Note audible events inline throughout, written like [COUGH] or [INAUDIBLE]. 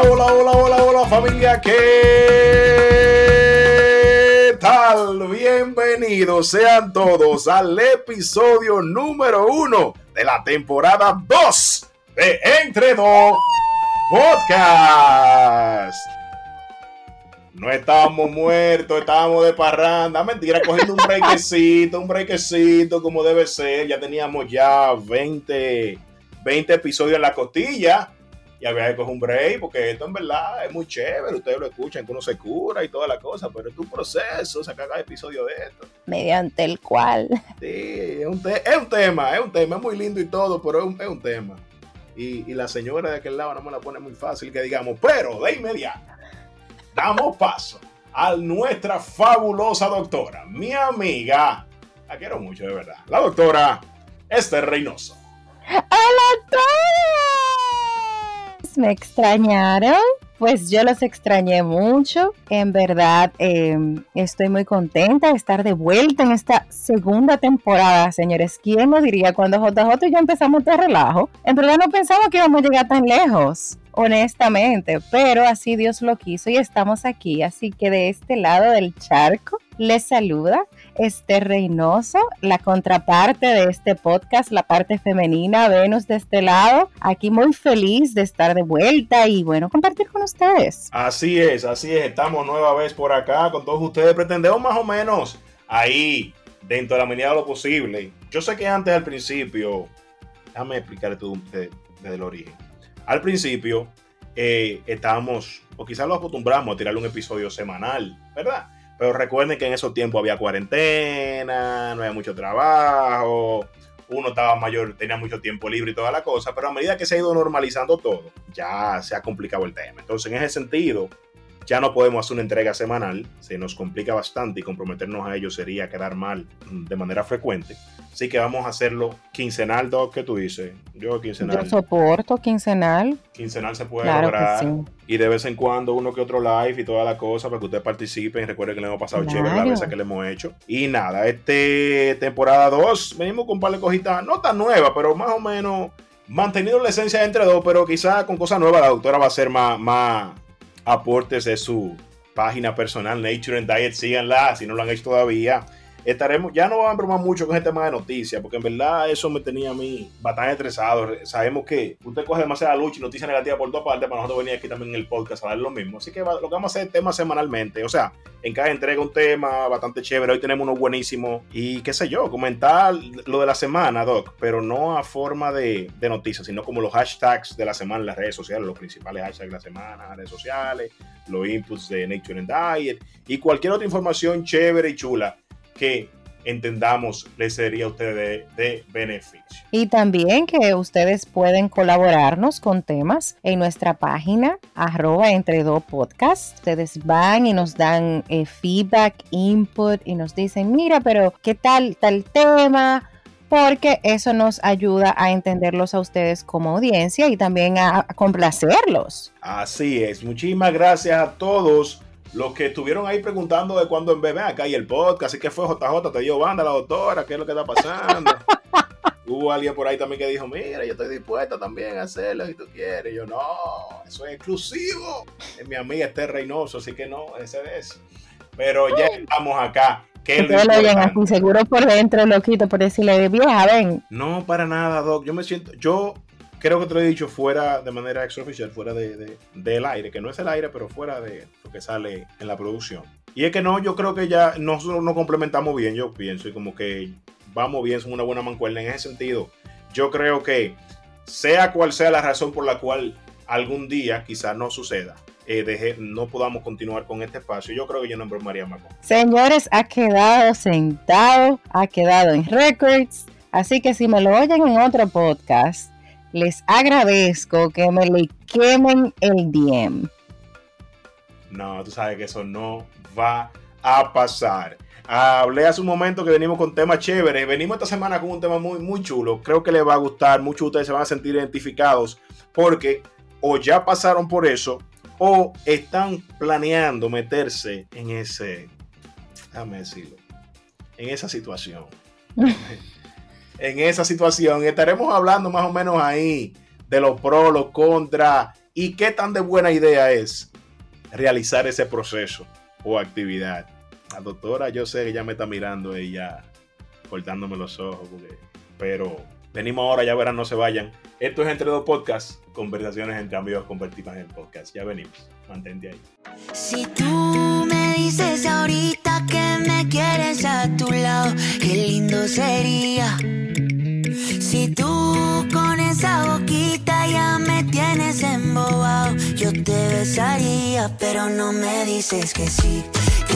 Hola, hola, hola, hola, familia, ¿qué tal? Bienvenidos sean todos al episodio número uno de la temporada 2 de Entre Dos Podcast. No estábamos muertos, estábamos de parranda. Mentira, cogiendo un brequecito, un brequecito como debe ser. Ya teníamos ya 20, 20 episodios en la costilla y había que coger un break, porque esto en verdad es muy chévere, ustedes lo escuchan, que uno se cura y toda la cosa, pero es un proceso sacar cada episodio de esto. Mediante el cual. Sí, es un, es un tema, es un tema, es muy lindo y todo, pero es un, es un tema. Y, y, la señora de aquel lado no me la pone muy fácil que digamos, pero de inmediato damos paso a nuestra fabulosa doctora, mi amiga, la quiero mucho de verdad, la doctora Esther Reynoso. ¡Hola a todos! ¿Me extrañaron? Pues yo los extrañé mucho. En verdad, eh, estoy muy contenta de estar de vuelta en esta segunda temporada, señores. ¿Quién lo diría cuando JJ y yo empezamos de relajo? En verdad no pensaba que íbamos a llegar tan lejos, honestamente, pero así Dios lo quiso y estamos aquí. Así que de este lado del charco les saluda este Reynoso, la contraparte de este podcast, la parte femenina, Venus de este lado. Aquí muy feliz de estar de vuelta y bueno, compartir con ustedes. Así es, así es, estamos nueva vez por acá con todos ustedes. Pretendemos más o menos ahí, dentro de la medida de lo posible. Yo sé que antes al principio, déjame explicar desde, desde el origen. Al principio eh, estábamos, o quizás lo acostumbramos a tirar un episodio semanal, ¿verdad? Pero recuerden que en esos tiempos había cuarentena, no había mucho trabajo, uno estaba mayor, tenía mucho tiempo libre y toda la cosa, pero a medida que se ha ido normalizando todo, ya se ha complicado el tema. Entonces, en ese sentido, ya no podemos hacer una entrega semanal, se nos complica bastante y comprometernos a ello sería quedar mal de manera frecuente. Así que vamos a hacerlo quincenal, Doc, ¿qué tú dices? Yo quincenal. Yo soporto quincenal. Quincenal se puede claro lograr. Sí. Y de vez en cuando uno que otro live y toda la cosa para que ustedes participen. Recuerden que le hemos pasado claro. chévere la vez que le hemos hecho. Y nada, este temporada 2 venimos con un par de cositas, no tan nuevas, pero más o menos manteniendo la esencia de entre dos, pero quizás con cosas nuevas la doctora va a ser más, más aportes de su página personal, Nature and Diet, síganla si no lo han hecho todavía. Estaremos, ya no vamos a bromar mucho con el tema de noticias, porque en verdad eso me tenía a mí bastante estresado. Sabemos que usted coge demasiada lucha y noticias negativas por todas partes, para nosotros venir aquí también en el podcast a ver lo mismo. Así que lo que vamos a hacer es temas semanalmente, o sea, en cada entrega un tema bastante chévere. Hoy tenemos uno buenísimo y qué sé yo, comentar lo de la semana, Doc, pero no a forma de, de noticias, sino como los hashtags de la semana en las redes sociales, los principales hashtags de la semana las redes sociales, los inputs de Nature and Diet y cualquier otra información chévere y chula que entendamos les sería a ustedes de, de, beneficio. Y también que ustedes pueden colaborarnos con temas en nuestra página arroba entre dos podcast. Ustedes van y nos dan eh, feedback, input y nos dicen, mira, pero ¿qué tal tal tema? Porque eso nos ayuda a entenderlos a ustedes como audiencia y también a, a complacerlos. Así es. Muchísimas gracias a todos los que estuvieron ahí preguntando de cuándo en bebé acá y el podcast, así que fue JJ, te dio banda la doctora, qué es lo que está pasando. [LAUGHS] Hubo alguien por ahí también que dijo, mira, yo estoy dispuesta también a hacerlo si tú quieres. Y yo, no, eso es exclusivo. Es mi amiga Esther Reynoso, así que no, ese es. Pero ya estamos acá. ¿Qué lo oyen así, seguro por dentro, loquito, por decirle, vieja, ven. No, para nada, Doc. Yo me siento, yo creo que te lo he dicho fuera de manera extraoficial, fuera de, de, del aire, que no es el aire, pero fuera de lo que sale en la producción. Y es que no, yo creo que ya nosotros nos complementamos bien, yo pienso, y como que vamos bien, somos una buena mancuerna en ese sentido. Yo creo que sea cual sea la razón por la cual algún día quizás no suceda, eh, deje, no podamos continuar con este espacio, yo creo que yo no embromaría más. Señores, ha quedado sentado, ha quedado en records, así que si me lo oyen en otro podcast, les agradezco que me le quemen el DM. No, tú sabes que eso no va a pasar. Hablé hace un momento que venimos con temas chéveres. Venimos esta semana con un tema muy, muy chulo. Creo que les va a gustar. Muchos de ustedes se van a sentir identificados porque o ya pasaron por eso o están planeando meterse en ese, déjame decirlo, en esa situación. [LAUGHS] en esa situación. Estaremos hablando más o menos ahí de los pros, los contras y qué tan de buena idea es realizar ese proceso o actividad. La doctora, yo sé que ya me está mirando ella cortándome los ojos, pero venimos ahora, ya verán, no se vayan. Esto es Entre Dos Podcasts, conversaciones entre amigos convertidas en podcast. Ya venimos, mantente ahí. Si tú me dices ahorita que me quieres a tu lado, qué lindo sería. Si tú con esa boquita ya me tienes embobado, yo te besaría, pero no me dices que sí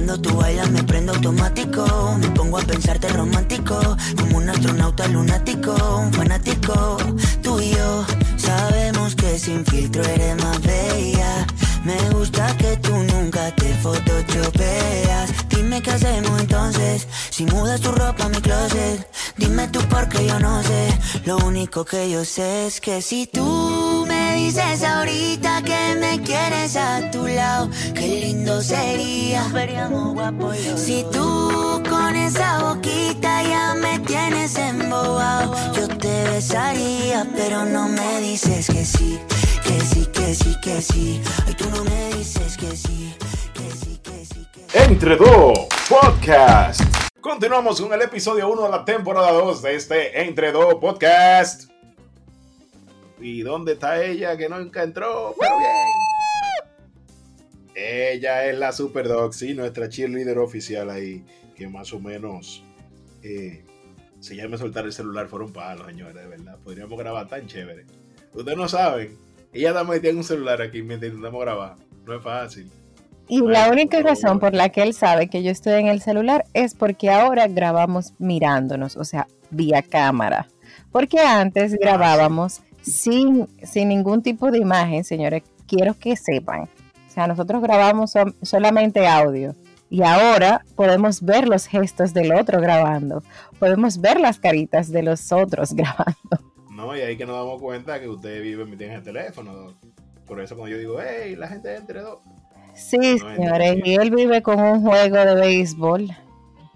Cuando tú bailas me prendo automático. Me pongo a pensarte romántico. Como un astronauta lunático, un fanático. Tú y yo sabemos que sin filtro eres más bella. Me gusta que tú nunca te photoshopeas. Dime qué hacemos entonces. Si mudas tu ropa a mi closet. Dime tú porque yo no sé. Lo único que yo sé es que si tú me dices ahorita que me quieres a tu lado, qué lindo sería. Si tú con esa boquita ya me tienes embobado, yo te besaría, pero no me dices que sí que sí, que sí, que sí. Ay, tú no me dices que sí, que sí, que sí, que sí. Entre dos podcast. Continuamos con el episodio 1 de la temporada 2 de este Entre dos podcast. ¿Y dónde está ella que nunca entró? Pero bien. Ella es la Super Dog, sí, nuestra cheerleader oficial ahí, que más o menos, eh, si ya me soltar el celular fuera un palo, señores, de verdad. Podríamos grabar tan chévere. Ustedes no saben ella también tiene un celular aquí mientras intentamos grabar. No es fácil. Y la única razón por la que él sabe que yo estoy en el celular es porque ahora grabamos mirándonos, o sea, vía cámara. Porque antes ah, grabábamos sin, sin ningún tipo de imagen, señores. Quiero que sepan. Sea, nosotros grabamos solamente audio. Y ahora podemos ver los gestos del otro grabando. Podemos ver las caritas de los otros [LAUGHS] grabando. Y ahí que nos damos cuenta que ustedes viven en el teléfono. Por eso cuando yo digo, hey, la gente entre dos. Sí, señores, y él vive con un juego de béisbol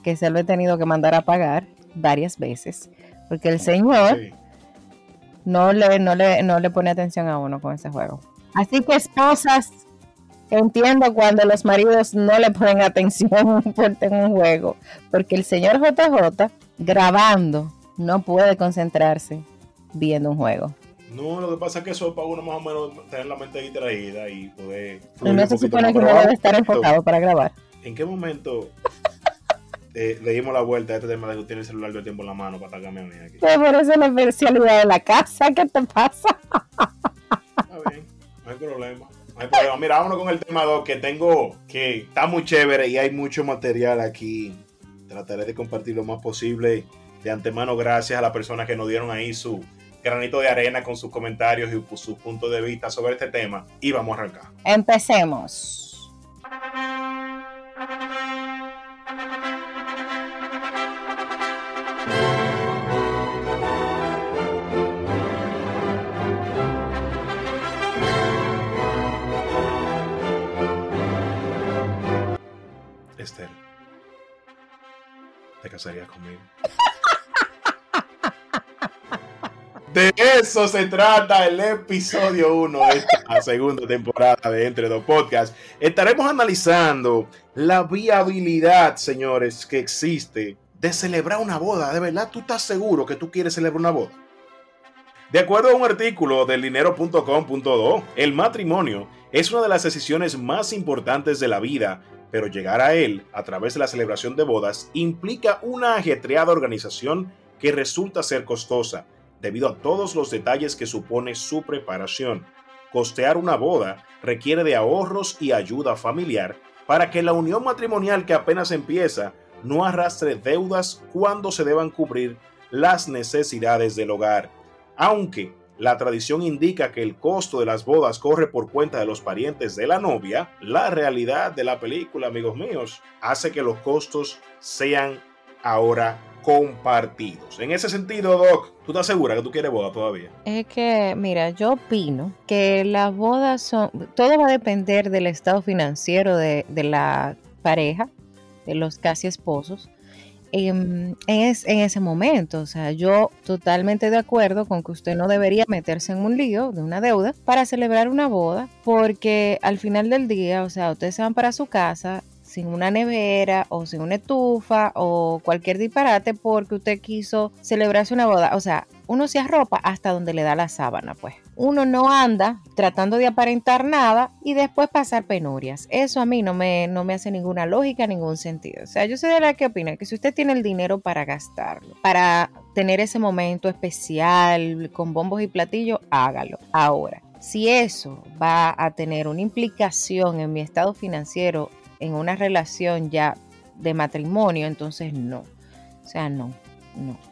que se lo he tenido que mandar a pagar varias veces, porque el señor no, le, no, le, no le pone atención a uno con ese juego. Así que esposas, entiendo cuando los maridos no le ponen atención [LAUGHS] por un juego, porque el señor JJ grabando no puede concentrarse viendo un juego. No, lo que pasa es que eso es para uno más o menos tener la mente distraída y poder. no se supone que uno debe estar enfocado para grabar. ¿En qué momento eh, le dimos la vuelta a este tema de que tiene el celular todo el tiempo en la mano para atacarme a mí aquí? Por eso la especialidad de la casa, ¿qué te pasa? Está bien, no hay problema. Hay problema. Mira, vámonos con el tema 2 que tengo, que está muy chévere y hay mucho material aquí. Trataré de compartir lo más posible de antemano gracias a las personas que nos dieron ahí su granito de arena con sus comentarios y su punto de vista sobre este tema. Y vamos a arrancar. Empecemos. Casarías conmigo? [LAUGHS] De eso se trata el episodio 1 de esta segunda temporada de Entre Dos Podcasts. Estaremos analizando la viabilidad, señores, que existe de celebrar una boda. ¿De verdad tú estás seguro que tú quieres celebrar una boda? De acuerdo a un artículo del dinero.com.do, el matrimonio es una de las decisiones más importantes de la vida, pero llegar a él a través de la celebración de bodas implica una ajetreada organización que resulta ser costosa debido a todos los detalles que supone su preparación. Costear una boda requiere de ahorros y ayuda familiar para que la unión matrimonial que apenas empieza no arrastre deudas cuando se deban cubrir las necesidades del hogar. Aunque la tradición indica que el costo de las bodas corre por cuenta de los parientes de la novia, la realidad de la película, amigos míos, hace que los costos sean ahora compartidos. En ese sentido, Doc, ¿tú estás segura que tú quieres boda todavía? Es que, mira, yo opino que las bodas son, todo va a depender del estado financiero de, la pareja, de los casi esposos. En, en, ese momento. O sea, yo totalmente de acuerdo con que usted no debería meterse en un lío de una deuda para celebrar una boda, porque al final del día, o sea, ustedes se van para su casa sin una nevera o sin una estufa o cualquier disparate porque usted quiso celebrarse una boda. O sea, uno se arropa hasta donde le da la sábana, pues. Uno no anda tratando de aparentar nada y después pasar penurias. Eso a mí no me, no me hace ninguna lógica, ningún sentido. O sea, yo soy de la que opina que si usted tiene el dinero para gastarlo, para tener ese momento especial con bombos y platillos, hágalo. Ahora, si eso va a tener una implicación en mi estado financiero en una relación ya de matrimonio, entonces no. O sea, no.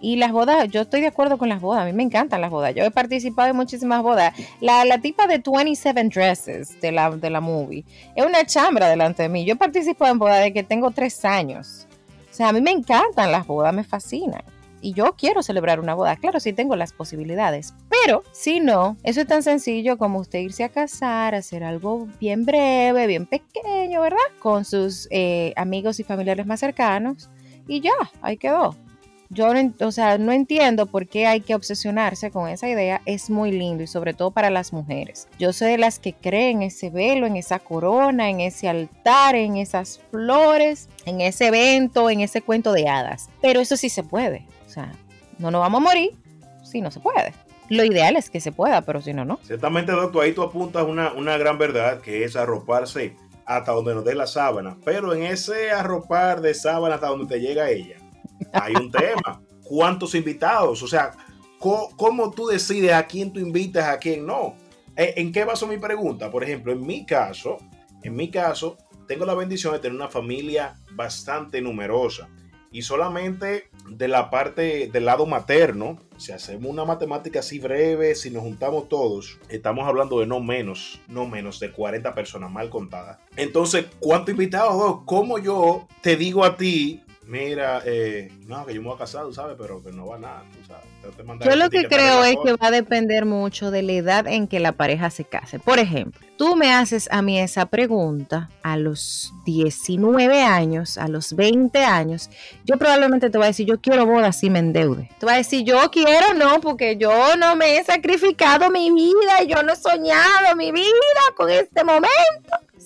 Y las bodas, yo estoy de acuerdo con las bodas, a mí me encantan las bodas. Yo he participado en muchísimas bodas. La, la tipa de 27 Dresses de la, de la movie es una chambra delante de mí. Yo participo en bodas de que tengo tres años. O sea, a mí me encantan las bodas, me fascinan y yo quiero celebrar una boda, claro, sí tengo las posibilidades, pero si no, eso es tan sencillo como usted irse a casar, hacer algo bien breve, bien pequeño, ¿verdad? Con sus eh, amigos y familiares más cercanos y ya, ahí quedó. Yo no, o sea, no entiendo por qué hay que obsesionarse con esa idea. Es muy lindo y sobre todo para las mujeres. Yo soy de las que creen en ese velo, en esa corona, en ese altar, en esas flores, en ese evento, en ese cuento de hadas. Pero eso sí se puede. O sea, no nos vamos a morir si no se puede. Lo ideal es que se pueda, pero si no, no. Ciertamente, doctor, ahí tú apuntas una, una gran verdad, que es arroparse hasta donde nos dé la sábana. Pero en ese arropar de sábana hasta donde te llega ella, hay un tema. ¿Cuántos invitados? O sea, ¿cómo, tú decides a quién tú invitas, a quién no? Eh, ¿En qué baso mi pregunta? Por ejemplo, en mi caso, en mi caso, tengo la bendición de tener una familia bastante numerosa y solamente de la parte del lado materno, si hacemos una matemática así breve, si nos juntamos todos, estamos hablando de no menos, no menos de 40 personas mal contadas. Entonces, ¿cuánto invitados? ¿Cómo yo te digo a ti mira, eh, no, que yo me voy a casar, ¿sabes? Pero que no va nada, tú sabes. Yo lo que creo es que va a depender mucho de la edad en que la pareja se case. Por ejemplo, tú me haces a mí esa pregunta a los 19 años, a los 20 años, yo probablemente te voy a decir, yo quiero boda si me endeude. Te voy a decir, yo quiero, no, porque yo no me he sacrificado mi vida, yo no he soñado mi vida con este momento.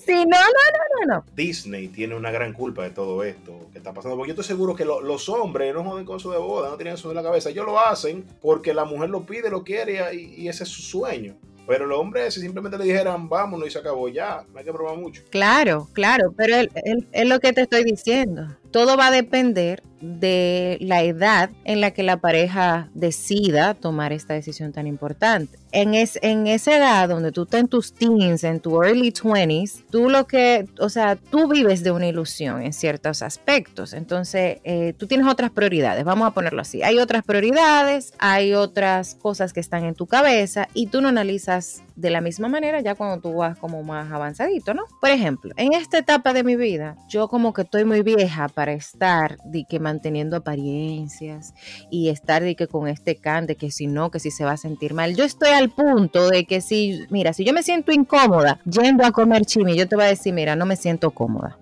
Sí, no, no, no, no, no. Disney tiene una gran culpa de todo esto que está pasando. Porque yo estoy seguro que los hombres no joden con su de boda, no tienen eso en la cabeza. Ellos lo hacen porque la mujer lo pide, lo quiere y, y ese es su sueño. Pero los hombres, si simplemente le dijeran vámonos y se acabó ya, no hay que probar mucho. Claro, claro, pero es lo que te estoy diciendo. Todo va a depender de la edad en la que la pareja decida tomar esta decisión tan importante. En, es, en esa edad donde tú estás en tus teens, en tu early 20s, tú lo que, o sea, tú vives de una ilusión en ciertos aspectos. Entonces, eh, tú tienes otras prioridades, vamos a ponerlo así. Hay otras prioridades, hay otras cosas que están en tu cabeza y tú no analizas de la misma manera ya cuando tú vas como más avanzadito, ¿no? Por ejemplo, en esta etapa de mi vida, yo como que estoy muy vieja para estar de que manteniendo apariencias y estar de que con este can, de que si no, que si se va a sentir mal. Yo estoy al punto de que si, mira, si yo me siento incómoda yendo a comer chimi, yo te voy a decir, mira, no me siento cómoda.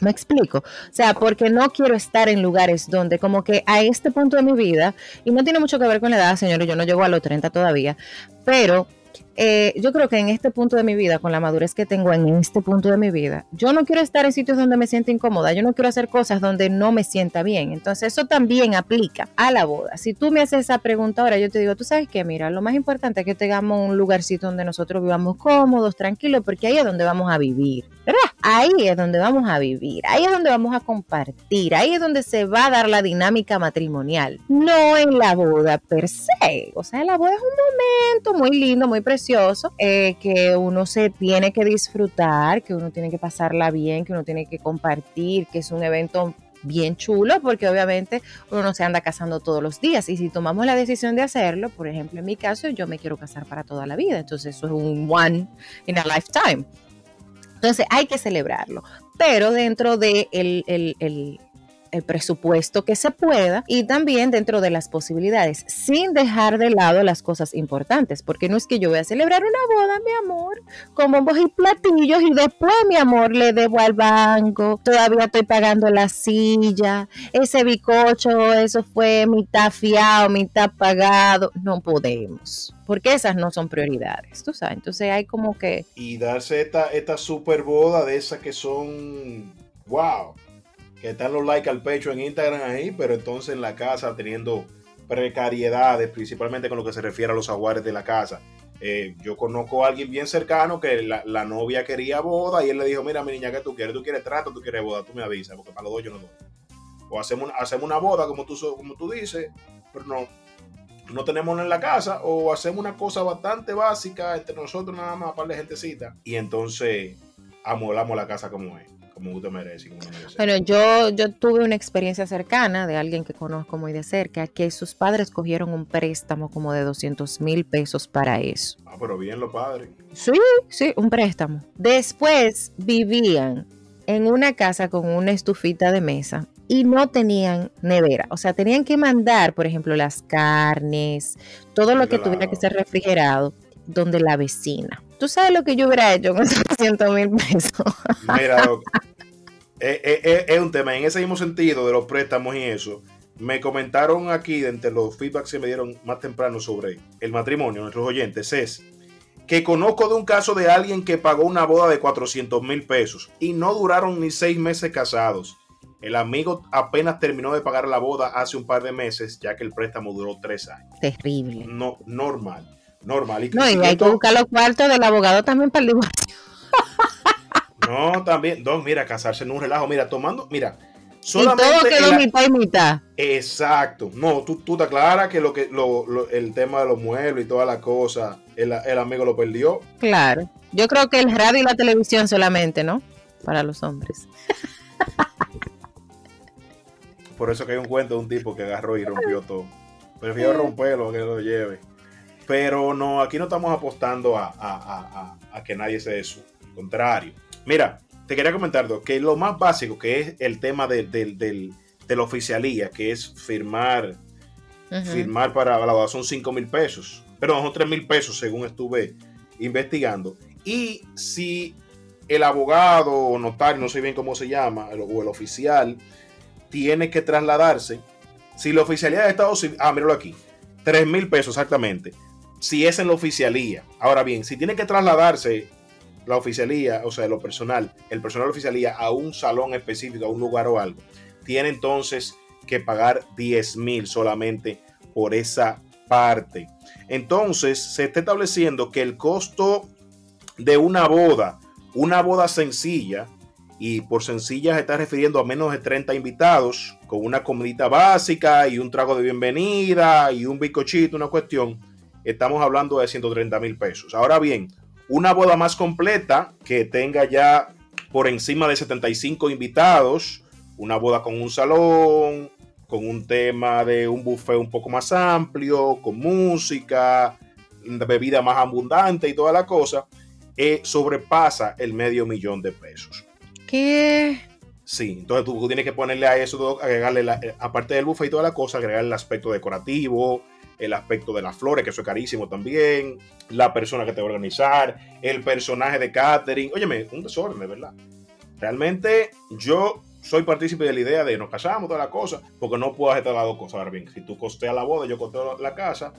Me explico. O sea, porque no quiero estar en lugares donde como que a este punto de mi vida, y no tiene mucho que ver con la edad, señores, yo no llego a los 30 todavía, pero eh, yo creo que en este punto de mi vida, con la madurez que tengo en este punto de mi vida, yo no quiero estar en sitios donde me sienta incómoda, yo no quiero hacer cosas donde no me sienta bien. Entonces eso también aplica a la boda. Si tú me haces esa pregunta ahora, yo te digo, tú sabes que, mira, lo más importante es que tengamos un lugarcito donde nosotros vivamos cómodos, tranquilos, porque ahí es donde vamos a vivir, ¿verdad? Ahí es donde vamos a vivir, ahí es donde vamos a compartir, ahí es donde se va a dar la dinámica matrimonial, no en la boda per se. O sea, la boda es un momento muy lindo, muy precioso eh, que uno se tiene que disfrutar, que uno tiene que pasarla bien, que uno tiene que compartir, que es un evento bien chulo porque obviamente uno no se anda casando todos los días y si tomamos la decisión de hacerlo, por ejemplo en mi caso yo me quiero casar para toda la vida, entonces eso es un one in a lifetime. Entonces hay que celebrarlo, pero dentro de el, el presupuesto que se pueda y también dentro de las posibilidades, sin dejar de lado las cosas importantes, porque no es que yo voy a celebrar una boda, mi amor, con bombos y platillos y después, mi amor, le debo al banco, todavía estoy pagando la silla, ese bicocho, eso fue mitad fiado, mitad pagado, no podemos porque esas no son prioridades, tú sabes. Entonces hay como que... Y darse esta, esta super boda de esas que son, wow, que están los likes al pecho en Instagram ahí, pero entonces en la casa teniendo precariedades, principalmente con lo que se refiere a los aguares de la casa. Eh, yo conozco a alguien bien cercano que la, novia quería boda y él le dijo, mira mi niña, ¿qué tú quieres? ¿Tú quieres trato? ¿Tú quieres boda? Tú me avisas, porque para los dos yo no doy. O hacemos, hacemos una boda, como tú, como tú dices, pero no, no tenemos en la casa o hacemos una cosa bastante básica entre nosotros nada más para la gentecita y entonces amolamos la casa como es como usted merece. Bueno, yo, yo tuve una experiencia cercana de alguien que conozco muy de cerca, que sus padres cogieron un préstamo como de 200 mil pesos para eso. Ah, pero bien los padres. Sí, sí, un préstamo. Después vivían en una casa con una estufita de mesa y no tenían nevera. O sea, tenían que mandar, por ejemplo, las carnes, todo lo que tuviera que ser refrigerado, donde la vecina. ¿Tú sabes lo que yo hubiera hecho con esos 200 mil pesos? Mira, eh, eh, eh, es, un tema. En ese mismo sentido de los préstamos y eso, me comentaron aquí, entre los feedbacks que me dieron más temprano sobre el matrimonio, nuestros oyentes, es que conozco de un caso de alguien que pagó una boda de 400 mil pesos y no duraron ni seis meses casados. El amigo apenas terminó de pagar la boda hace un par de meses, ya que el préstamo duró tres años. Terrible. No, normal, normal. Y no, y hay que buscar los cuartos del abogado también para el divorcio. No, también, no, mira, casarse en un relajo, mira, tomando, mira, solamente. Y todo quedó mitad y mitad. Exacto. No, tú, tú te aclaras que, lo que lo, el tema de los muebles y toda la cosa, el, el amigo lo perdió. Claro. Yo creo que el radio y la televisión solamente, ¿no? Para los hombres. Por eso que hay un cuento de un tipo que agarró y rompió todo. Prefiero romperlo que lo lleve. Pero no, aquí no estamos apostando a, que nadie se eso. Al contrario. Mira, te quería comentar que lo más básico, que es el tema de, la oficialía, que es firmar, firmar para la boda, son 5 mil pesos. Pero son 3 mil pesos según estuve investigando. Y si el abogado o notario, no sé bien cómo se llama, o el oficial, tiene que trasladarse. Si la oficialía de Estados Unidos, ah, míralo aquí, 3 mil pesos exactamente. Si es en la oficialía. Ahora bien, si tiene que trasladarse la oficialía, o sea, lo personal, el personal oficialía a un salón específico, a un lugar o algo, tiene entonces que pagar 10 mil solamente por esa parte. Entonces, se está estableciendo que el costo de una boda, una boda sencilla, y por sencilla se está refiriendo a menos de 30 invitados con una comidita básica y un trago de bienvenida y un bicochito, una cuestión, estamos hablando de 130 mil pesos. Ahora bien, una boda más completa que tenga ya por encima de 75 invitados, una boda con un salón, con un tema de un buffet un poco más amplio, con música, bebida más abundante y toda la cosa, eh, sobrepasa el medio millón de pesos. ¿Qué? Sí, entonces tú, tienes que ponerle a eso, agregarle, la, eh, aparte del buffet y toda la cosa, agregar el aspecto decorativo, el aspecto de las flores, que eso es carísimo también, la persona que te va a organizar, el personaje de catering. Óyeme, un desorden, de verdad. Realmente yo soy partícipe de la idea de nos casamos, toda la cosa, porque no puedo hacer todas las dos cosas. Ahora bien, si tú costeas la boda, yo costeo la casa,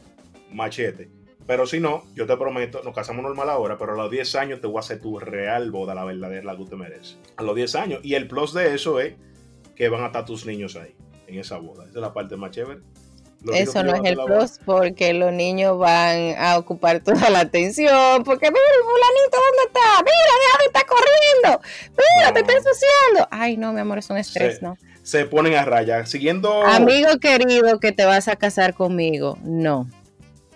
machete. Pero si no, yo te prometo, nos casamos normal ahora, pero a los 10 años te voy a hacer tu real boda, la verdadera, la que te mereces. A los 10 años. Y el plus de eso es que van a estar tus niños ahí, en esa boda. Esa es la parte más chévere. Eso no es el plus porque los niños van a ocupar toda la atención. Porque mira, fulanito, ¿dónde está? Mira, déjame estar corriendo. Mira, te está ensuciando. Ay, no, mi amor, es un estrés, ¿no? Se ponen a rayar. Siguiendo. Amigo querido, que te vas a casar conmigo. No.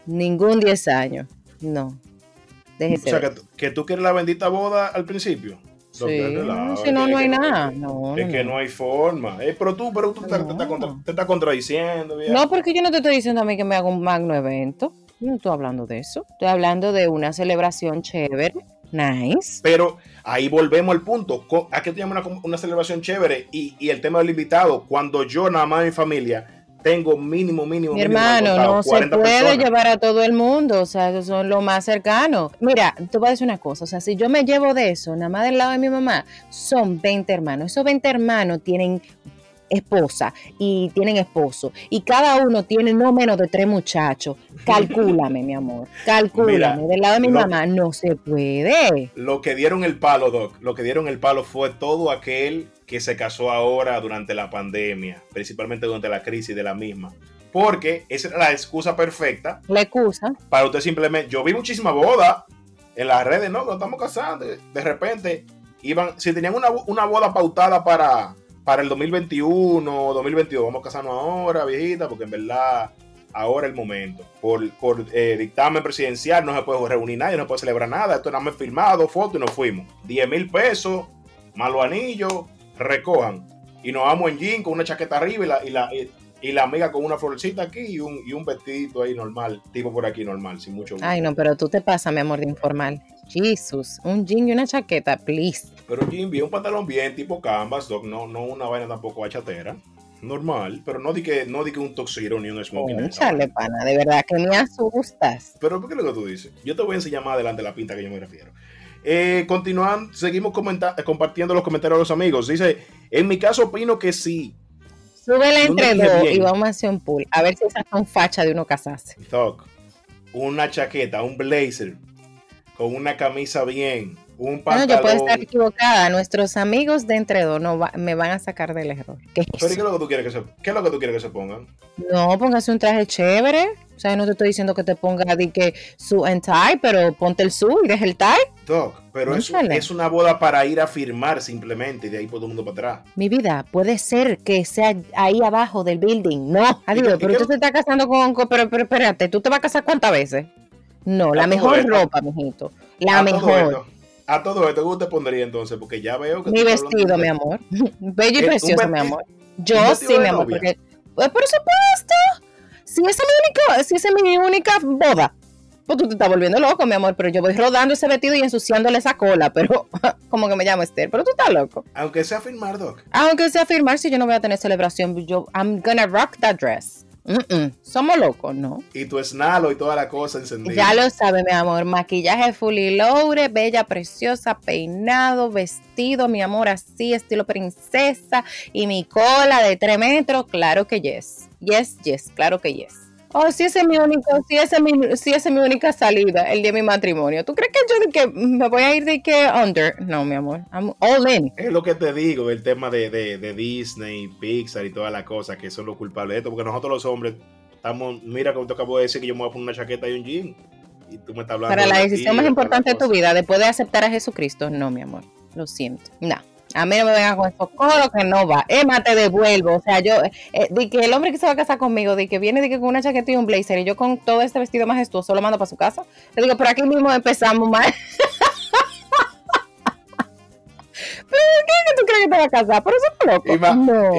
Ningún 10 años. No. Déjese o sea, que, tú quieres la bendita boda al principio. Sí, si no, no hay nada. es que no hay forma. Eh, pero tú, pero tú te, estás contradiciendo. No, porque yo no te estoy diciendo a mí que me haga un magno evento. no estoy hablando de eso. Estoy hablando de una celebración chévere Nice. Pero ahí volvemos al punto. ¿A qué tenemos una, una celebración chévere? Y, y, el tema del invitado, cuando yo nada más mi familia tengo mínimo, mínimo. Mi hermano, no se puede llevar a todo el mundo, o sea, son los más cercanos. Mira, te voy a decir una cosa, o sea, si yo me llevo de eso, nada más del lado de mi mamá, son 20 hermanos. Esos 20 hermanos tienen esposa y tienen esposo y cada uno tiene no menos de tres muchachos. [LAUGHS] Calcúlame, mi amor. Calcúlame. Del lado de mi mamá no se puede. Lo que dieron el palo, Doc, lo que dieron el palo fue todo aquel que se casó ahora durante la pandemia, principalmente durante la crisis de la misma. Porque esa era la excusa perfecta. La excusa. Para usted simplemente. Yo vi muchísimas bodas en las redes, no, nos estamos casando. De repente, iban, si tenían una, una boda pautada para para el 2021 2022. Vamos a casarnos ahora, viejita, porque en verdad ahora es el momento. Por, por eh, dictamen presidencial no se puede reunir nadie, no se puede celebrar nada. Esto nada más firmado, foto y nos fuimos. 10 mil pesos, malo anillo, recojan. Y nos vamos en jean con una chaqueta arriba y la, y la, y la amiga con una florecita aquí y un, y un vestidito ahí normal, tipo por aquí normal, sin mucho. Ay, no, pero tú te pasas, mi amor, de informal. Jesus, un jean y una chaqueta, please. Pero jean bien, un pantalón bien, tipo canvas, no, no una vaina tampoco bachatera. Normal, pero no di que, no di que un toxiro ni un smoking. Chale, pana, de verdad que me asustas. Pero ¿por qué es lo que tú dices? Yo te voy a enseñar más adelante la pinta que yo me refiero. Eh, continuando, seguimos compartiendo los comentarios de los amigos. Dice, en mi caso opino que sí, Súbela entre dos y vamos a hacer un pool. A ver si esa son facha de uno casarse. una chaqueta, un blazer, con una camisa bien, un pantalón. No, yo puedo estar equivocada. Nuestros amigos de entre dos no me van a sacar del error. ¿Qué es, ¿Pero qué es lo que tú quieres que se, qué es lo que tú quieres que se pongan? No, póngase un traje chévere. O sea, no te estoy diciendo que te ponga de que su and tie, pero ponte el su y deja el tie. Doc, pero es, es, una boda para ir a firmar simplemente y de ahí por todo el mundo para atrás. Mi vida, puede ser que sea ahí abajo del building. No, adiós, pero tú te estás casando con, Pero, pero espérate, ¿tú te vas a casar cuántas veces? No, la mejor ropa, mijito. La mejor. A todo esto, ¿cómo te pondría entonces? Porque ya veo que. Mi vestido, mi amor. [LAUGHS] Bello y precioso, mi amor. Yo sí, mi amor. Porque, pues, por supuesto. Si esa, es mi única, si esa es mi única boda, pues tú te estás volviendo loco, mi amor. Pero yo voy rodando ese vestido y ensuciándole esa cola. [LAUGHS] Pero, como que me llamo Esther. Pero tú estás loco. Aunque sea firmar, Doc. Aunque sea firmar, si yo no voy a tener celebración, yo, I'm gonna rock that dress. Somos locos, ¿no? Y tu esnalo y toda la cosa encendida. Ya lo sabe, mi amor. Maquillaje fully loaded, bella, preciosa, peinado, vestido, mi amor, así, estilo princesa. Y mi cola de 3 metros, claro que yes. Yes, yes, claro que yes. Oh, si esa es mi única, si esa es mi, si es mi única salida, el día de mi matrimonio. ¿Tú crees que yo de que me voy a ir de que under? No, mi amor. I'm all in. Es lo que te digo, el tema de, de, de Disney, Pixar y toda la cosa, que son los culpables de esto, porque nosotros los hombres estamos, mira como te acabo de decir que yo me voy a poner una chaqueta y un jean. Y tú me estás hablando. Para la decisión más importante de tu vida, después de aceptar a Jesucristo, no, mi amor. Lo siento. No. A mí no me venga con esos coros que no va. Emma, te devuelvo. O sea, yo, eh, di que el hombre que se va a casar conmigo, di que viene di que con una chaqueta y un blazer y yo con todo este vestido majestuoso lo mando para su casa. Le digo, pero aquí mismo empezamos mal. [LAUGHS] ¿Pero qué que tú crees que te va a casar? Por eso es loco.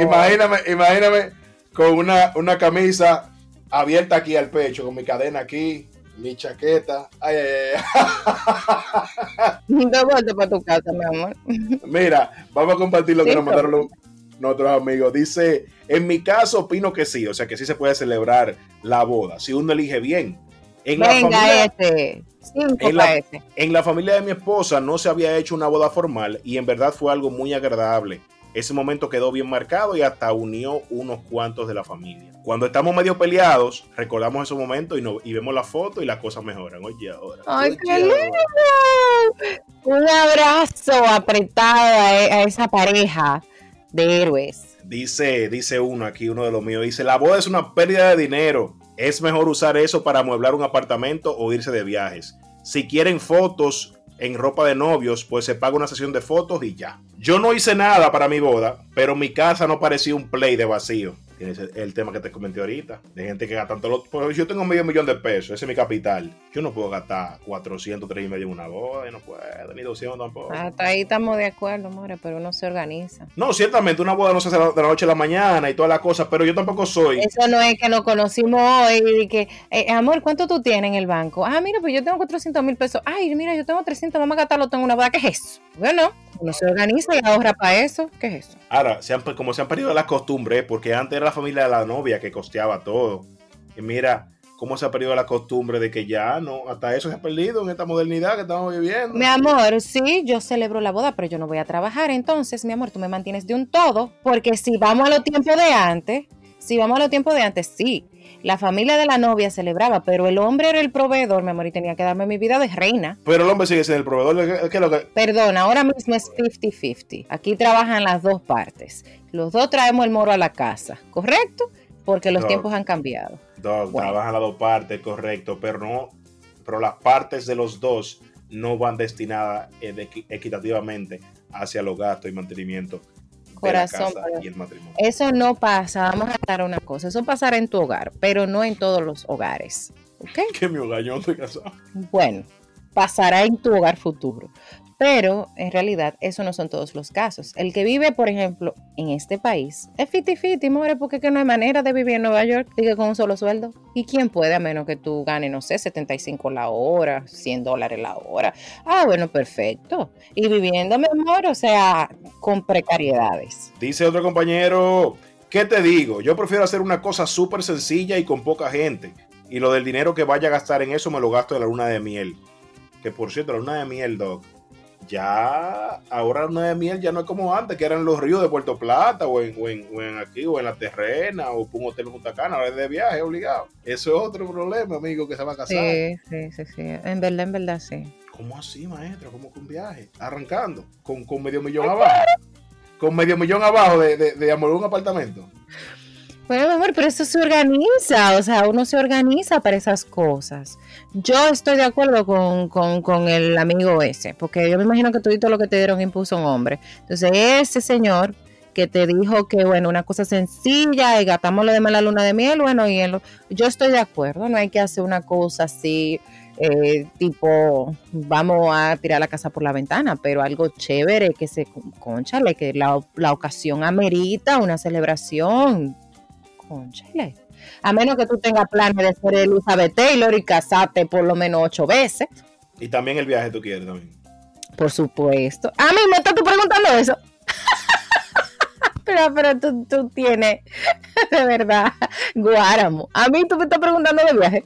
Imagíname, imagíname con una, una camisa abierta aquí al pecho, con mi cadena aquí, mi chaqueta. Ay, ay, ay. [LAUGHS] De vuelta para tu casa, mi amor. Mira, vamos a compartir lo que nos mandaron nuestros amigos. Dice, en mi caso opino que sí, o sea que sí se puede celebrar la boda, si uno elige bien. En Venga, la familia, este. En la, en la familia de mi esposa no se había hecho una boda formal y en verdad fue algo muy agradable. Ese momento quedó bien marcado y hasta unió unos cuantos de la familia. Cuando estamos medio peleados, recordamos esos momentos y, y vemos la foto y las cosas mejoran. Oye, ahora. ¡Ay, qué lindo! Un abrazo apretado a, esa pareja de héroes. Dice, dice uno aquí, uno de los míos, dice, la boda es una pérdida de dinero. Es mejor usar eso para amueblar un apartamento o irse de viajes. Si quieren fotos en ropa de novios, pues se paga una sesión de fotos y ya. Yo no hice nada para mi boda, pero mi casa no parecía un play de vacío. Tienes el, tema que te comenté ahorita, de gente que gasta tanto. Pues yo tengo medio millón de pesos, ese es mi capital. Yo no puedo gastar 400, 3 y medio en una boda, no puedo, ni 200 tampoco. Hasta ahí estamos de acuerdo, more, pero uno se organiza. No, ciertamente, una boda no se hace de la noche a la mañana y todas las cosas, pero yo tampoco soy. Eso no es que nos conocimos hoy y que, eh, amor, ¿cuánto tú tienes en el banco? Ah, mira, pues yo tengo 400 mil pesos. Ay, mira, yo tengo 300, vamos a gastarlo en una boda. ¿Qué es eso? Bueno, uno se organiza y ahorra para eso. ¿Qué es eso? Ahora, se han, como se han perdido las costumbres, porque antes era la familia de la novia que costeaba todo. Y mira cómo se ha perdido la costumbre de que ya no, hasta eso se ha perdido en esta modernidad que estamos viviendo. Mi amor, sí, yo celebro la boda, pero yo no voy a trabajar. Entonces, mi amor, tú me mantienes de un todo, porque si vamos a los tiempos de antes, si vamos a los tiempos de antes, sí, la familia de la novia celebraba, pero el hombre era el proveedor, mi amor, y tenía que darme mi vida de reina. Pero el hombre sigue siendo el proveedor. ¿qué es lo que... Perdón, ahora mismo es 50-50. Aquí trabajan las dos partes. Los dos traemos el moro a la casa, ¿correcto? Porque los tiempos han cambiado. Dos, trabajan las dos partes, correcto, pero no, pero las partes de los dos no van destinadas eh, equitativamente hacia los gastos y mantenimiento corazón. y el matrimonio. Eso no pasa, vamos a dar una cosa, eso pasará en tu hogar, pero no en todos los hogares. ¿Ok? [LAUGHS] Que mi hogar, yo no estoy casado. Bueno, pasará en tu hogar futuro. Pero en realidad eso no son todos los casos. El que vive, por ejemplo, en este país es fiti fiti, more, porque que no hay manera de vivir en Nueva York, diga con un solo sueldo. ¿Y quién puede a menos que tú ganes, no sé, 75 la hora, 100 dólares la hora? Ah, bueno, perfecto. Y viviendo, mi amor, o sea, con precariedades. Dice otro compañero, ¿qué te digo? Yo prefiero hacer una cosa súper sencilla y con poca gente. Y lo del dinero que vaya a gastar en eso me lo gasto en la luna de miel. Que por cierto, la luna de miel, Doc, ya ahora no de miel ya no es como antes, que eran los ríos de Puerto Plata o en, aquí o en la terrena o un hotel en Punta Cana, ahora es de viaje obligado. Eso es otro problema, amigo, que se va a casar. Sí, sí, sí, sí. En verdad, en verdad, sí. ¿Cómo así, maestro? ¿Cómo con viaje? Arrancando, con, medio millón abajo. Con medio millón abajo de, de, de amor un apartamento. Bueno, amor, pero eso se organiza, o sea, uno se organiza para esas cosas. Yo estoy de acuerdo con, el amigo ese, porque yo me imagino que todo lo que te dieron impuso un hombre. Entonces, ese señor que te dijo que, bueno, una cosa sencilla y gastamos lo demás la luna de miel, bueno, y yo estoy de acuerdo, no hay que hacer una cosa así, eh, tipo, vamos a tirar la casa por la ventana, pero algo chévere, que se, conchale, que la, la ocasión amerita una celebración Conchale. A menos que tú tengas planes de ser Elizabeth Taylor y casarte por lo menos ocho veces. Y también el viaje tú quieres también. Por supuesto. A mí me estás preguntando eso. [LAUGHS] pero, pero tú, tú, tienes, [LAUGHS] de verdad, Guáramo. A mí tú me estás preguntando de viaje.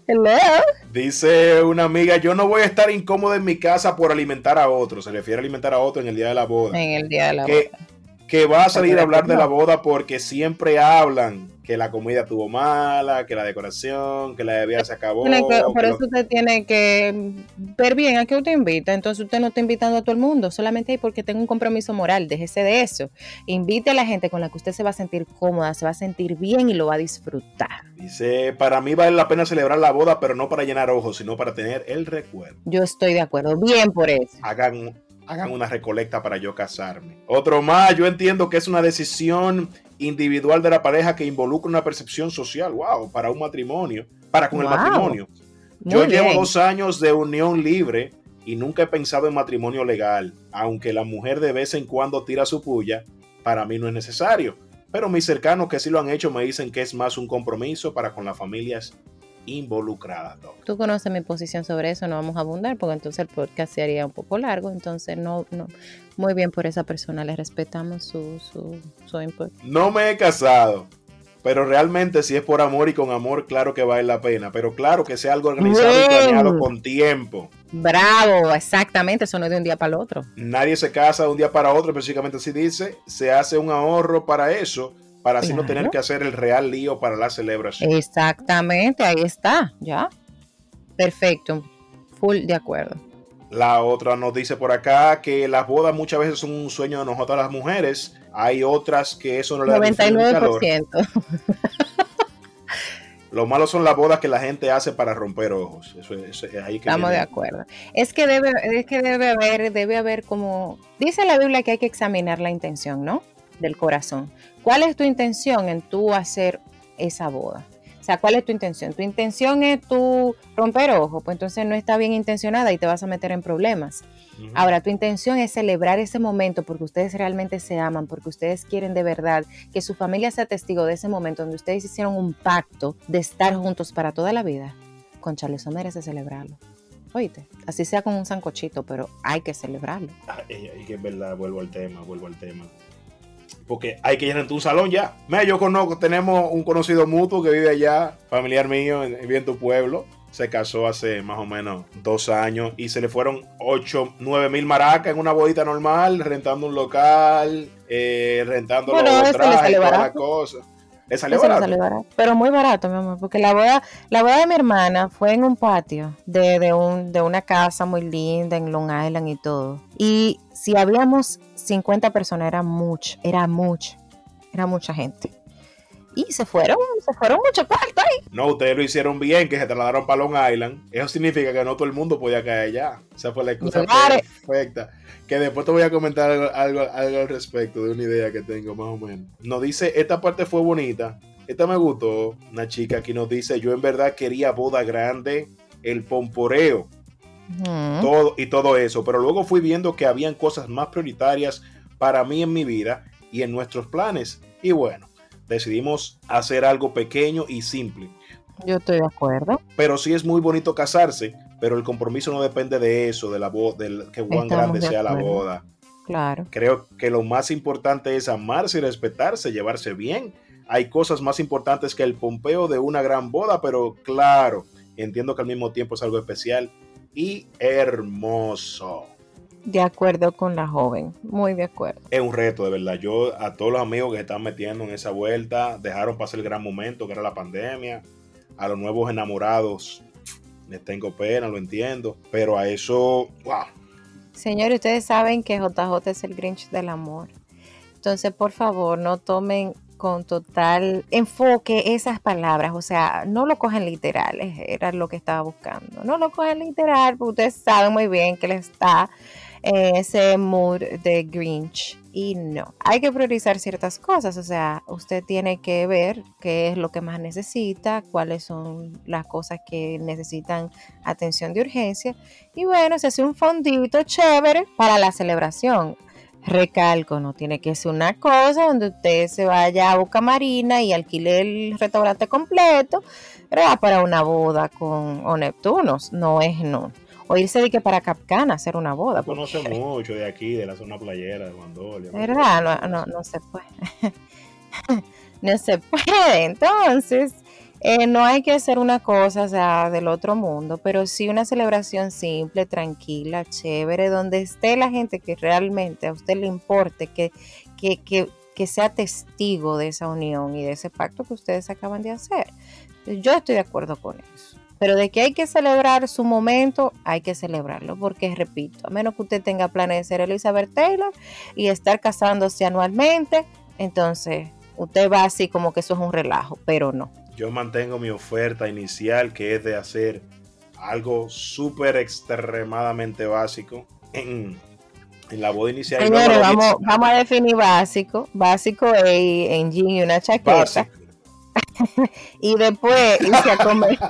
Dice una amiga, yo no voy a estar incómoda en mi casa por alimentar a otro. Se refiere a alimentar a otro en el día de la boda. En el día de la boda que va a salir a hablar de la boda porque siempre hablan que la comida estuvo mala, que la decoración, que la bebida se acabó. por eso usted tiene que ver bien a qué usted invita. Entonces usted no está invitando a todo el mundo, solamente hay porque tengo un compromiso moral, déjese de eso. Invite a la gente con la que usted se va a sentir cómoda, se va a sentir bien y lo va a disfrutar. Dice, para mí vale la pena celebrar la boda, pero no para llenar ojos, sino para tener el recuerdo. Yo estoy de acuerdo, bien por eso. Hagan hagan una recolecta para yo casarme. Otro más, yo entiendo que es una decisión individual de la pareja que involucra una percepción social, wow, para un matrimonio, para con el matrimonio. yo llevo dos años de unión libre y nunca he pensado en matrimonio legal, aunque la mujer de vez en cuando tira su puya, para mí no es necesario. Pero mis cercanos que sí lo han hecho me dicen que es más un compromiso para con las familias involucrada. Tú conoces mi posición sobre eso, no vamos a abundar porque entonces el podcast sería un poco largo, entonces no, no, muy bien por esa persona, le respetamos su, su, su input. No me he casado, pero realmente si es por amor y con amor, claro que vale la pena, pero claro que sea algo organizado y planeado con tiempo. Bravo, exactamente, eso no es de un día para el otro. Nadie se casa de un día para otro, específicamente así dice, se hace un ahorro para eso para así no tener que hacer el real lío para la celebración. Exactamente, ahí está, ya. Perfecto, full de acuerdo. La otra nos dice por acá que las bodas muchas veces son un sueño de nosotras las mujeres. Hay otras que eso no le da 99%. [LAUGHS] Lo malo son las bodas que la gente hace para romper ojos. Eso, ahí que Estamos de acuerdo. Es que debe, es que debe haber, debe haber como dice la Biblia que hay que examinar la intención, ¿no? del corazón. ¿Cuál es tu intención en tú hacer esa boda? O sea, ¿cuál es tu intención? Tu intención es tú romper ojos, pues entonces no está bien intencionada y te vas a meter en problemas. Ahora, tu intención es celebrar ese momento porque ustedes realmente se aman, porque ustedes quieren de verdad que su familia sea testigo de ese momento donde ustedes hicieron un pacto de estar juntos para toda la vida. Con eso merece celebrarlo. Oíste, así sea con un sancochito, pero hay que celebrarlo. Ay, que es verdad, vuelvo al tema, vuelvo al tema porque hay que llenar tu salón ya. Mira, yo conozco, tenemos un conocido mutuo que vive allá, familiar mío, vive en tu pueblo. Se casó hace más o menos dos años y se le fueron 8, 9 mil maracas en una bodita normal, rentando un local, eh, rentando los trajes, todas las cosas. ¿Le salió, barato? Pero muy barato, mi amor, porque la boda, la boda de mi hermana fue en un patio de, de, un, de una casa muy linda en Long Island y todo. Y si habíamos 50 personas, era mucho, era mucho, era mucha gente. Y se fueron, se fueron mucho cuartos ahí. No, ustedes lo hicieron bien, que se trasladaron para Long Island. Eso significa que no todo el mundo podía caer allá. Esa fue la excusa perfecta. Que después te voy a comentar algo, algo, al respecto de una idea que tengo, más o menos. Nos dice, esta parte fue bonita. Esta me gustó. Una chica aquí nos dice, yo en verdad quería boda grande, el pomporeo. Todo, y todo eso, pero luego fui viendo que habían cosas más prioritarias para mí en mi vida y en nuestros planes. Y bueno, decidimos hacer algo pequeño y simple. Yo estoy de acuerdo. Pero sí es muy bonito casarse, pero el compromiso no depende de eso, de la boda, del que cuán grande sea la boda. Claro. Creo que lo más importante es amarse y respetarse, llevarse bien. Hay cosas más importantes que el pompeo de una gran boda, pero claro, entiendo que al mismo tiempo es algo especial y hermoso. De acuerdo con la joven, muy de acuerdo. Es un reto, de verdad. Yo a todos los amigos que están metiendo en esa vuelta, dejaron pasar el gran momento que era la pandemia. A los nuevos enamorados, les tengo pena, lo entiendo. Pero a eso, wow. Señores, ustedes saben que JJ es el Grinch del amor. Entonces, por favor, no tomen con total enfoque esas palabras, o sea, no lo cogen literal, era lo que estaba buscando. No lo cogen literal, porque ustedes saben muy bien que le está ese mood de Grinch. Y no, hay que priorizar ciertas cosas, o sea, usted tiene que ver qué es lo que más necesita, cuáles son las cosas que necesitan atención de urgencia. Y bueno, se hace un fondito chévere para la celebración. Recalco, no tiene que ser una cosa donde usted se vaya a Boca Marina y alquile el restaurante completo para una boda con o Neptunos. No es no o irse de que para Capcana hacer una boda. Conoce mucho de aquí, de la zona playera de Guandolia. ¿Verdad? No, no, no se puede. [LAUGHS] no se puede. Entonces, eh, no hay que hacer una cosa o sea, del otro mundo, pero sí una celebración simple, tranquila, chévere, donde esté la gente que realmente a usted le importe, que, que, que, que sea testigo de esa unión y de ese pacto que ustedes acaban de hacer. Yo estoy de acuerdo con eso. Pero de que hay que celebrar su momento, hay que celebrarlo, porque repito, a menos que usted tenga planes de ser Elizabeth Taylor y estar casándose anualmente, entonces usted va así como que eso es un relajo, pero no. Yo mantengo mi oferta inicial, que es de hacer algo súper extremadamente básico en, la boda inicial. Señores, vamos, vamos a definir básico. Básico es en jean y una chaqueta. [LAUGHS] y después irse a comer. [LAUGHS]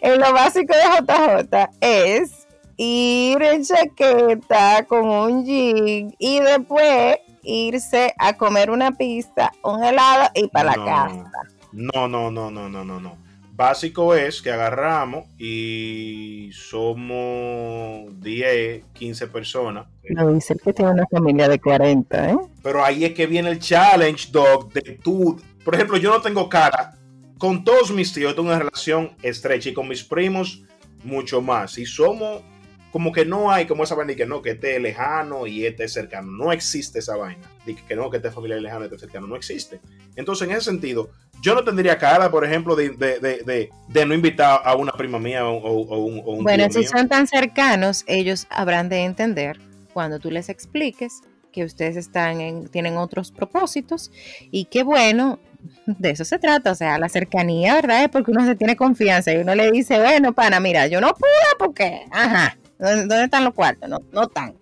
en lo básico de JJ es ir en chaqueta con un jean y después irse a comer una pizza, un helado y para la casa. No, no, no, no, no, no, no. Básico es que agarramos y somos 10, 15 personas. No dice que tiene una familia de 40, ¿eh? Pero ahí es que viene el challenge, Doc, de tú. Por ejemplo, yo no tengo cara. Con todos mis tíos tengo una relación estrecha y con mis primos mucho más. Y somos como que no hay como esa vaina de que no, que este es lejano y este es cercano. No existe esa vaina. De que no, que este familia es lejano y este es cercano. No existe. Entonces, en ese sentido, yo no tendría cara, por ejemplo, de, de, de, no invitar a una prima mía o, un, o un Bueno, si son tan cercanos, ellos habrán de entender cuando tú les expliques que ustedes están en, tienen otros propósitos y que bueno, de eso se trata, o sea, la cercanía, ¿verdad? Es porque uno se tiene confianza y uno le dice, bueno, pana, mira, yo no puedo porque, ajá, ¿Dónde, están los cuartos? No, no están.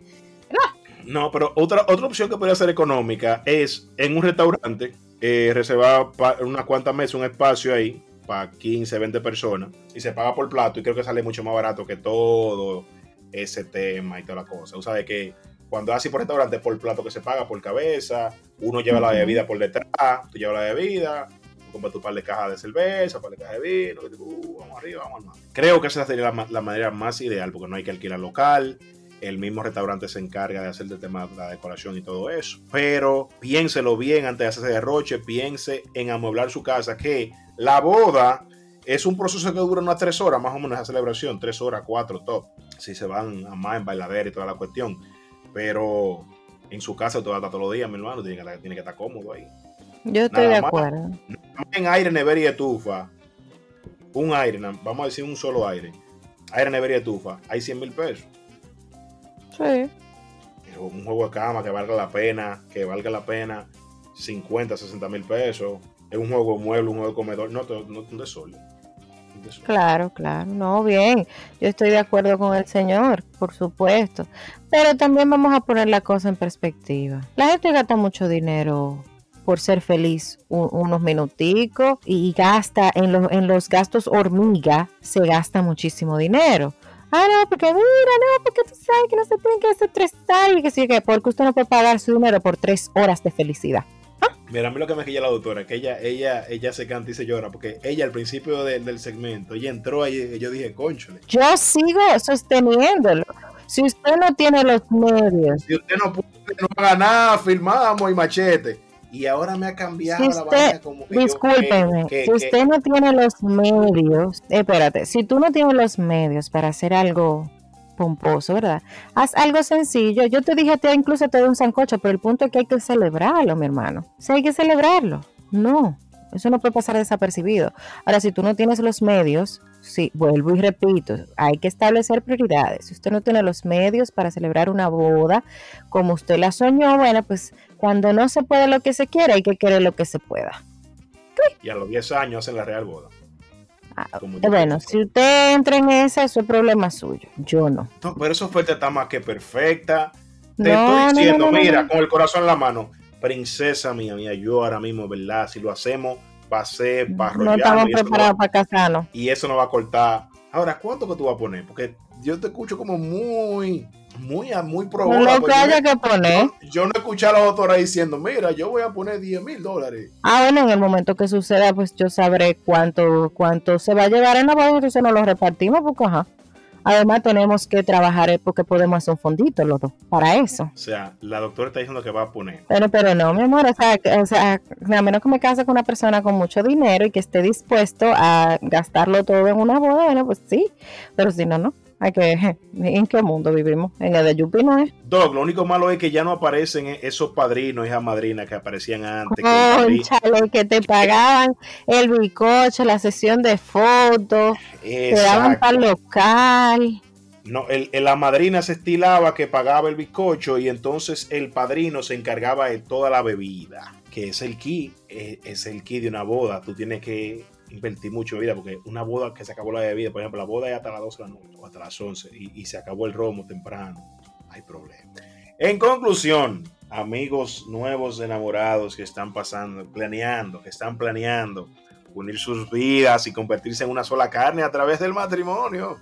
No, pero otra, otra opción que podría ser económica es en un restaurante eh, reservar unas cuantas mesas, un espacio ahí para 15, 20 personas y se paga por plato y creo que sale mucho más barato que todo ese tema y toda la cosa. O sea, que cuando así por restaurante por plato que se paga por cabeza, uno lleva la bebida por detrás, tú llevas la bebida, tú compras tu par de cajas de cerveza, par de cajas de vino, uh, vamos arriba, vamos al Creo que esa sería la, la manera más ideal porque no hay que alquilar local, el mismo restaurante se encarga de hacer el tema de la decoración y todo eso. Pero piénselo bien antes de hacerse derroche, piense en amueblar su casa, que la boda es un proceso que dura unas tres horas, más o menos, esa celebración, tres horas, cuatro, top. Si se van a más en bailadera y toda la cuestión. Pero en su casa todo está todos los días, mi hermano, tiene que, tiene que estar cómodo ahí. Yo estoy de acuerdo. en aire, nevera y estufa, un aire, vamos a decir un solo aire, aire, nevera y estufa, hay 100 mil pesos. Sí. Un juego de cama que valga la pena, que valga la pena 50, 60 mil pesos. Es un juego de mueble, un juego de comedor. No, no, no de sol. Claro, claro, no, bien. Yo estoy de acuerdo con el señor, por supuesto. Pero también vamos a poner la cosa en perspectiva. La gente gasta mucho dinero por ser feliz unos minuticos y gasta en, en los gastos hormiga, se gasta muchísimo dinero. Ah, no, porque mira, no, porque tú sabes que no se tiene que estresar y que sí, que porque usted no puede pagar su dinero por tres horas de felicidad. ¿Ah? Mira, a mí lo que me quilla la doctora, que ella, ella, ella se canta y se llora, porque ella al principio del segmento, ella entró ahí y yo dije, conchole. Yo sigo sosteniéndolo. Si usted no tiene los medios. Si usted no puede, no haga nada, filmamos y machete y ahora me ha cambiado la vaina como que Discúlpeme, si usted no tiene los medios, espérate, si tú no tienes los medios para hacer algo pomposo, ¿verdad? Haz algo sencillo. Yo te dije, te incluso te doy un sancocho, pero el punto es que hay que celebrarlo, mi hermano. Si hay que celebrarlo. No, eso no puede pasar desapercibido. Ahora, si tú no tienes los medios, sí, vuelvo y repito, hay que establecer prioridades. Si usted no tiene los medios para celebrar una boda como usted la soñó, bueno, pues cuando no se puede lo que se quiere, hay que querer lo que se pueda. Y a los 10 años hacen la real boda. Ah, bueno, si usted entra en esa, eso es problema suyo. Yo no. no pero esa oferta está más que perfecta. Te estoy diciendo, mira, con el corazón en la mano princesa mía, mía, yo ahora mismo, ¿verdad? Si lo hacemos, va a ser para No estamos preparados para casarnos. Y eso no va a cortar. Ahora, ¿cuánto que tú vas a poner? Porque yo te escucho como muy, muy, muy probado. Lo pues que haya que poner. Yo, no escuché a la doctora diciendo, mira, yo voy a poner 10 mil dólares. Ah, bueno, en el momento que suceda, pues yo sabré cuánto, cuánto se va a llevar en la boda, entonces nos lo repartimos, porque ajá. Además tenemos que trabajar porque podemos hacer un fondito los dos para eso. O sea, la doctora está diciendo que va a poner. Pero, pero no, mi amor, o sea, o sea, a menos que me case con una persona con mucho dinero y que esté dispuesto a gastarlo todo en una boda, bueno, pues sí, pero si no, no. Hay que, ¿En qué mundo vivimos? En el de Yupi no es. Doc, lo único malo es que ya no aparecen esos padrinos y esas madrinas que aparecían antes. que, que te pagaban el bicocho, la sesión de fotos, te daban para el local. No, el, la madrina se estilaba que pagaba el bizcocho y entonces el padrino se encargaba de toda la bebida, que es el key, es, es el key de una boda. Tú tienes que invertí mucho vida, porque una boda que se acabó la bebida, por ejemplo, la boda es hasta las 12 de la noche o hasta las 11 y, se acabó el romo temprano, hay problema. En conclusión, amigos nuevos enamorados que están pasando, planeando, que están planeando unir sus vidas y convertirse en una sola carne a través del matrimonio.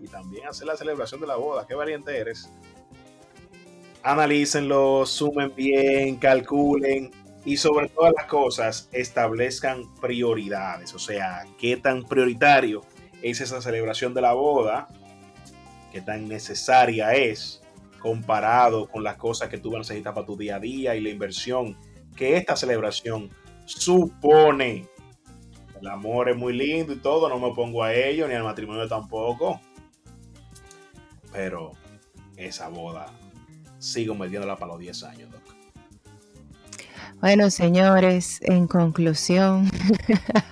Y también hacer la celebración de la boda. Qué valiente eres. Analícenlo, sumen bien, calculen y sobre todas las cosas establezcan prioridades, o sea, qué tan prioritario es esa celebración de la boda, qué tan necesaria es comparado con las cosas que tú necesitas para tu día a día y la inversión que esta celebración supone. El amor es muy lindo y todo, no me pongo a ello, ni al matrimonio tampoco. Pero esa boda sigo metiéndola para los 10 años. Bueno, señores, en conclusión,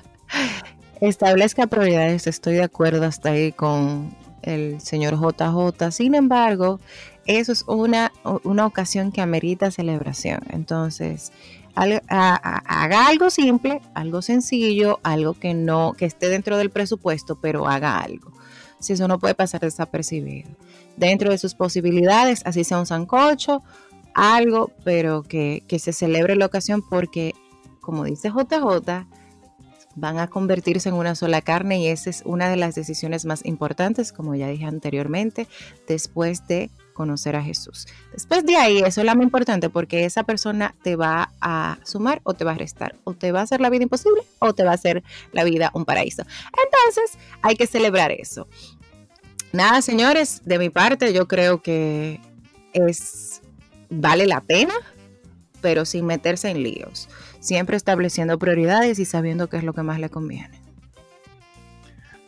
[LAUGHS] establezca prioridades. Estoy de acuerdo hasta ahí con el señor JJ. Sin embargo, eso es una, una ocasión que amerita celebración. Entonces, haga algo simple, algo sencillo, algo que no, que esté dentro del presupuesto, pero haga algo. si eso no puede pasar desapercibido. Dentro de sus posibilidades, así sea un sancocho, algo, pero que, que se celebre la ocasión porque, como dice JJ, van a convertirse en una sola carne y esa es una de las decisiones más importantes, como ya dije anteriormente, después de conocer a Jesús. Después de ahí, eso es lo más importante porque esa persona te va a sumar o te va a restar, o te va a hacer la vida imposible o te va a hacer la vida un paraíso. Entonces, hay que celebrar eso. Nada, señores, de mi parte, yo creo que es vale la pena, pero sin meterse en líos siempre estableciendo prioridades y sabiendo qué es lo que más le conviene.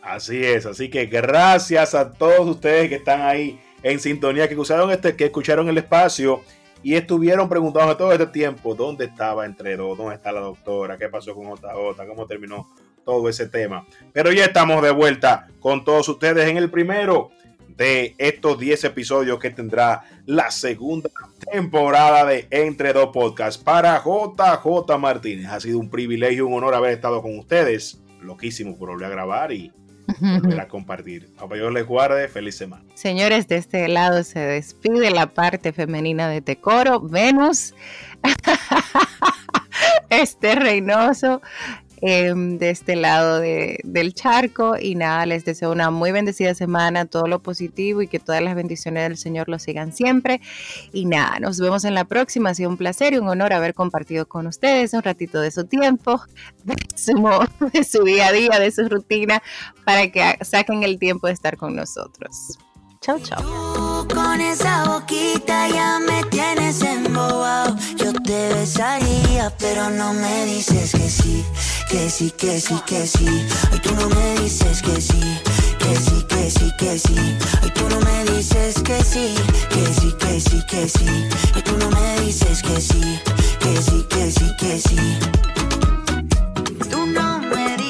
Así es, así que gracias a todos ustedes que están ahí en sintonía, que escucharon este, que escucharon el espacio y estuvieron preguntando todo este tiempo dónde estaba entre dos, dónde está la doctora, qué pasó con JJ, cómo terminó todo ese tema. Pero ya estamos de vuelta con todos ustedes en el primero de estos 10 episodios que tendrá la segunda temporada de Entre Dos Podcasts para JJ Martínez. Ha sido un privilegio, un honor haber estado con ustedes. Loquísimo por volver a grabar y volver a compartir. A Dios les guarde. Feliz semana. Señores, de este lado se despide la parte femenina de Tecoro, Venus. [LAUGHS] este Reynoso. Em, de este lado del charco. Y nada, les deseo una muy bendecida semana, todo lo positivo y que todas las bendiciones del Señor lo sigan siempre. Y nada, nos vemos en la próxima. Ha sido un placer y un honor haber compartido con ustedes un ratito de su tiempo, de su, de su día a día, de su rutina, para que saquen el tiempo de estar con nosotros. Chao, chao. Tú con esa boquita ya me tienes embobado. Yo te besaría, pero no me dices que sí, que sí, que sí, que sí. Ay, tú no me dices que sí, que sí, que sí, que sí. Ay, tú no me dices que sí, que sí, que sí, que sí. Ay, tú no me dices que sí, que sí, que sí, que sí. Tú no me dices